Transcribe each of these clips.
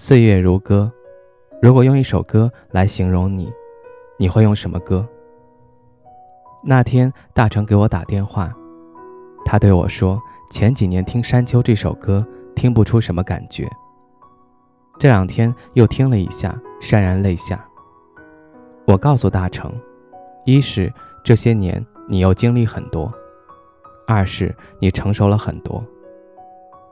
岁月如歌，如果用一首歌来形容你，你会用什么歌？那天大成给我打电话，他对我说：“前几年听《山丘》这首歌，听不出什么感觉。这两天又听了一下，潸然泪下。”我告诉大成：“一是这些年你又经历很多，二是你成熟了很多。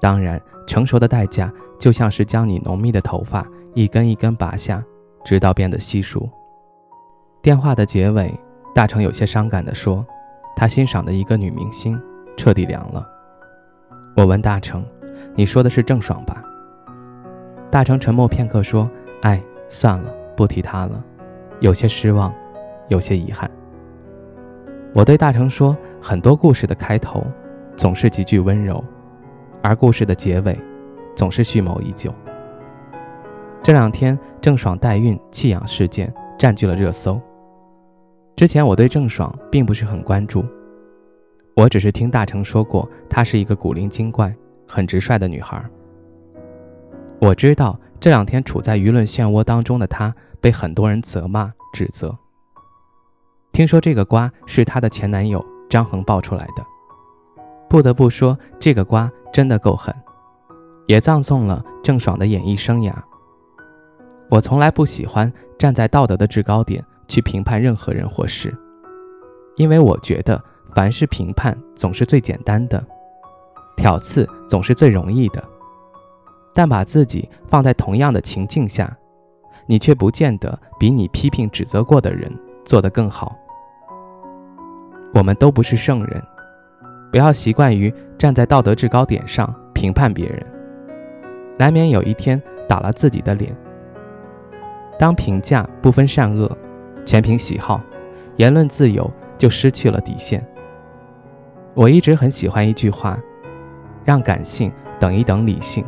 当然，成熟的代价。”就像是将你浓密的头发一根一根拔下，直到变得稀疏。电话的结尾，大成有些伤感地说：“他欣赏的一个女明星彻底凉了。”我问大成：“你说的是郑爽吧？”大成沉默片刻说：“哎，算了，不提她了，有些失望，有些遗憾。”我对大成说：“很多故事的开头总是极具温柔，而故事的结尾……”总是蓄谋已久。这两天，郑爽代孕弃养事件占据了热搜。之前我对郑爽并不是很关注，我只是听大成说过，她是一个古灵精怪、很直率的女孩。我知道这两天处在舆论漩涡当中的她，被很多人责骂、指责。听说这个瓜是她的前男友张恒爆出来的，不得不说，这个瓜真的够狠。也葬送了郑爽的演艺生涯。我从来不喜欢站在道德的制高点去评判任何人或事，因为我觉得凡是评判总是最简单的，挑刺总是最容易的。但把自己放在同样的情境下，你却不见得比你批评指责过的人做得更好。我们都不是圣人，不要习惯于站在道德制高点上评判别人。难免有一天打了自己的脸。当评价不分善恶，全凭喜好，言论自由就失去了底线。我一直很喜欢一句话：让感性等一等理性，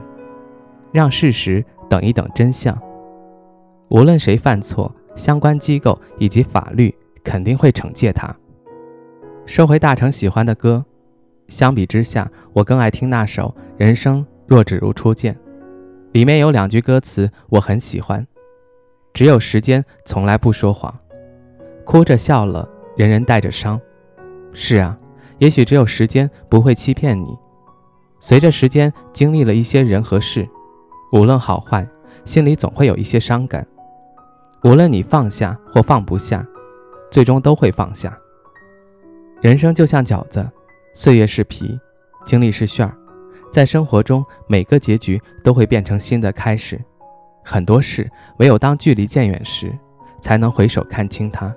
让事实等一等真相。无论谁犯错，相关机构以及法律肯定会惩戒他。说回大成喜欢的歌，相比之下，我更爱听那首《人生若只如初见》。里面有两句歌词我很喜欢，只有时间从来不说谎，哭着笑了，人人带着伤。是啊，也许只有时间不会欺骗你。随着时间经历了一些人和事，无论好坏，心里总会有一些伤感。无论你放下或放不下，最终都会放下。人生就像饺子，岁月是皮，经历是馅儿。在生活中，每个结局都会变成新的开始。很多事，唯有当距离渐远时，才能回首看清它。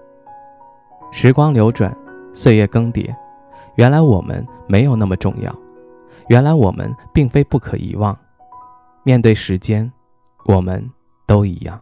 时光流转，岁月更迭，原来我们没有那么重要，原来我们并非不可遗忘。面对时间，我们都一样。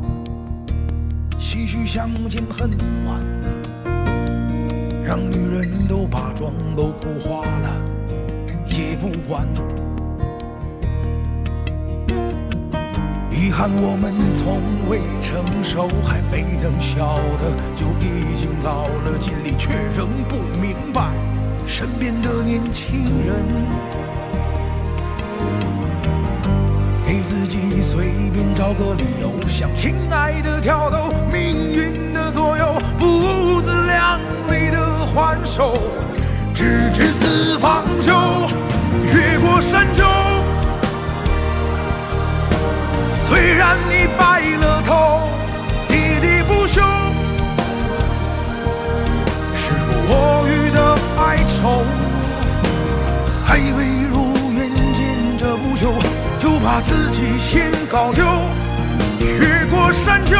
继续相见恨晚，让女人都把妆都哭花了也不管。遗憾我们从未成熟，还没能晓得，就已经老了。尽力却仍不明白，身边的年轻人，给自己随便找个理由，向亲爱的跳楼，命运的左右，不自量力的还手，直至死方休，越过山丘。虽然你白了头，喋喋不休，时不我予的哀愁，还未如愿见着不朽，就把自己先搞丢，越过山丘，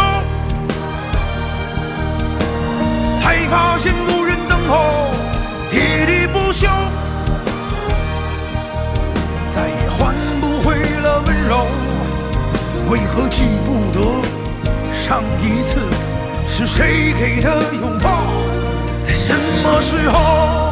记不得上一次是谁给的拥抱，在什么时候？